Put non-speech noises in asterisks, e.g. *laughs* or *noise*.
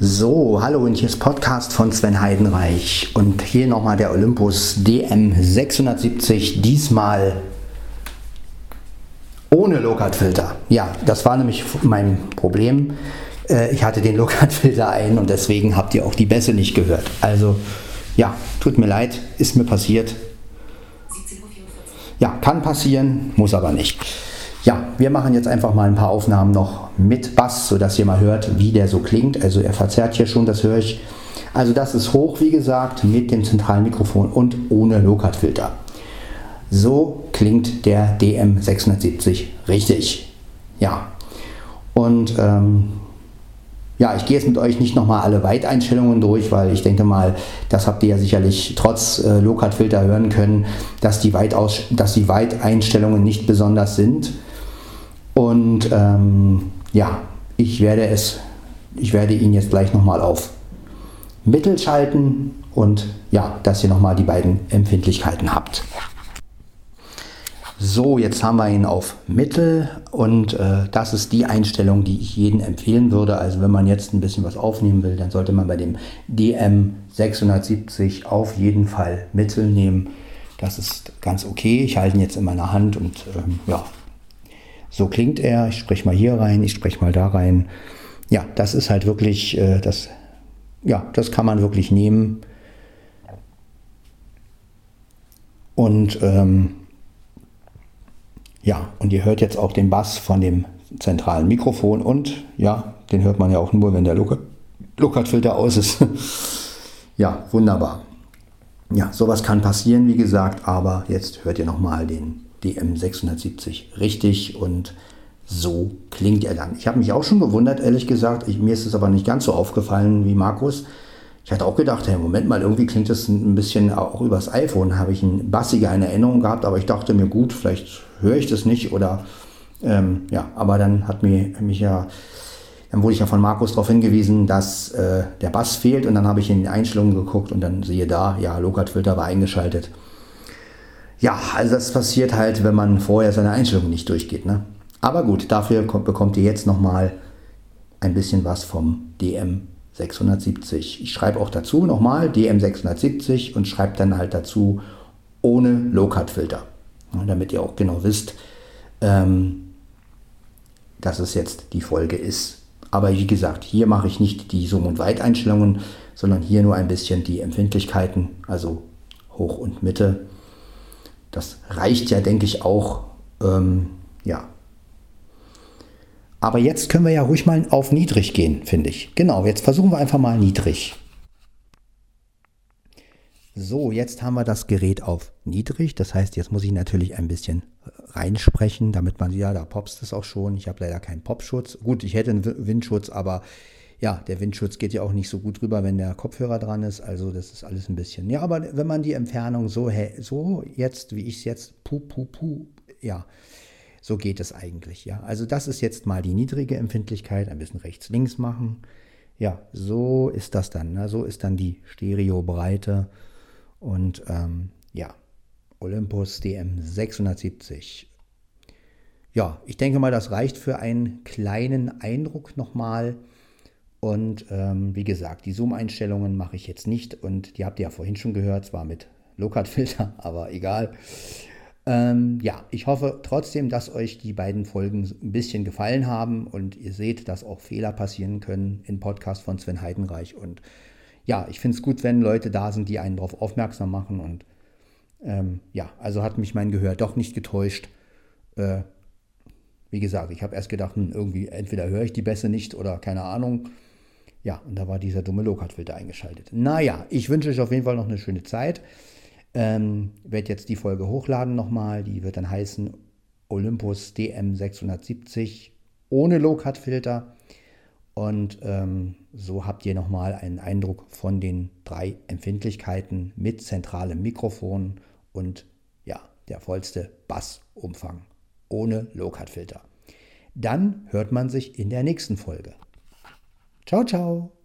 So, hallo und hier ist Podcast von Sven Heidenreich und hier nochmal der Olympus DM670, diesmal ohne Low-Cut-Filter. Ja, das war nämlich mein Problem. Äh, ich hatte den *laughs* Low-Cut-Filter ein und deswegen habt ihr auch die Bässe nicht gehört. Also, ja, tut mir leid, ist mir passiert. Ja, kann passieren, muss aber nicht. Ja, wir machen jetzt einfach mal ein paar Aufnahmen noch mit Bass, sodass ihr mal hört, wie der so klingt. Also er verzerrt hier schon, das höre ich. Also das ist hoch, wie gesagt, mit dem zentralen Mikrofon und ohne Low-Cut-Filter. So klingt der DM670 richtig. Ja. Und ähm, ja, ich gehe jetzt mit euch nicht nochmal alle Weiteinstellungen durch, weil ich denke mal, das habt ihr ja sicherlich trotz äh, Low-Cut-Filter hören können, dass die, Weitaus dass die Weiteinstellungen nicht besonders sind. Und ähm, ja, ich werde es, ich werde ihn jetzt gleich nochmal auf Mittel schalten und ja, dass ihr nochmal die beiden Empfindlichkeiten habt. So, jetzt haben wir ihn auf Mittel und äh, das ist die Einstellung, die ich jedem empfehlen würde. Also wenn man jetzt ein bisschen was aufnehmen will, dann sollte man bei dem DM670 auf jeden Fall Mittel nehmen. Das ist ganz okay. Ich halte ihn jetzt in meiner Hand und ähm, ja, so klingt er, ich spreche mal hier rein, ich spreche mal da rein. Ja, das ist halt wirklich, äh, das, ja, das kann man wirklich nehmen. Und ähm, ja, und ihr hört jetzt auch den Bass von dem zentralen Mikrofon und ja, den hört man ja auch nur, wenn der Lookout-Filter aus ist. *laughs* ja, wunderbar. Ja, sowas kann passieren, wie gesagt, aber jetzt hört ihr nochmal den DM670 richtig und so klingt er dann. Ich habe mich auch schon gewundert, ehrlich gesagt. Ich, mir ist es aber nicht ganz so aufgefallen wie Markus. Ich hatte auch gedacht, hey, Moment mal, irgendwie klingt das ein bisschen auch übers iPhone. Habe ich ein bassiger in Erinnerung gehabt, aber ich dachte mir, gut, vielleicht höre ich das nicht oder ähm, ja, aber dann hat mir, mich ja, dann wurde ich ja von Markus darauf hingewiesen, dass äh, der Bass fehlt und dann habe ich in die Einstellungen geguckt und dann sehe da, ja, Lokat-Filter war eingeschaltet. Ja, also das passiert halt, wenn man vorher seine Einstellungen nicht durchgeht. Ne? Aber gut, dafür kommt, bekommt ihr jetzt nochmal ein bisschen was vom DM670. Ich schreibe auch dazu nochmal DM670 und schreibe dann halt dazu ohne Low-Cut-Filter. Ja, damit ihr auch genau wisst, ähm, dass es jetzt die Folge ist. Aber wie gesagt, hier mache ich nicht die Zoom- und Weiteinstellungen, sondern hier nur ein bisschen die Empfindlichkeiten, also Hoch und Mitte das reicht ja, denke ich, auch. Ähm, ja. Aber jetzt können wir ja ruhig mal auf niedrig gehen, finde ich. Genau, jetzt versuchen wir einfach mal niedrig. So, jetzt haben wir das Gerät auf niedrig. Das heißt, jetzt muss ich natürlich ein bisschen reinsprechen, damit man, ja, da popst es auch schon. Ich habe leider keinen Popschutz. Gut, ich hätte einen Windschutz, aber ja, der Windschutz geht ja auch nicht so gut rüber, wenn der Kopfhörer dran ist. Also das ist alles ein bisschen. Ja, aber wenn man die Entfernung so, so jetzt, wie ich es jetzt, pu, pu, pu, ja, so geht es eigentlich. Ja, also das ist jetzt mal die niedrige Empfindlichkeit. Ein bisschen rechts, links machen. Ja, so ist das dann. Ne? So ist dann die Stereobreite. Und ähm, ja, Olympus DM 670. Ja, ich denke mal, das reicht für einen kleinen Eindruck nochmal. Und ähm, wie gesagt, die Zoom-Einstellungen mache ich jetzt nicht und die habt ihr ja vorhin schon gehört, zwar mit Low-Cut-Filter, *laughs* aber egal. Ähm, ja, ich hoffe trotzdem, dass euch die beiden Folgen ein bisschen gefallen haben und ihr seht, dass auch Fehler passieren können im Podcast von Sven Heidenreich. Und ja, ich finde es gut, wenn Leute da sind, die einen darauf aufmerksam machen. Und ähm, ja, also hat mich mein Gehör doch nicht getäuscht. Äh, wie gesagt, ich habe erst gedacht, hm, irgendwie entweder höre ich die Bässe nicht oder keine Ahnung. Ja, und da war dieser dumme Low-Cut-Filter eingeschaltet. Naja, ich wünsche euch auf jeden Fall noch eine schöne Zeit. Ähm, werde jetzt die Folge hochladen nochmal. Die wird dann heißen Olympus DM670 ohne Low-Cut-Filter. Und ähm, so habt ihr nochmal einen Eindruck von den drei Empfindlichkeiten mit zentralem Mikrofon und ja, der vollste Bassumfang ohne Low-Cut-Filter. Dann hört man sich in der nächsten Folge. Ciao, ciao.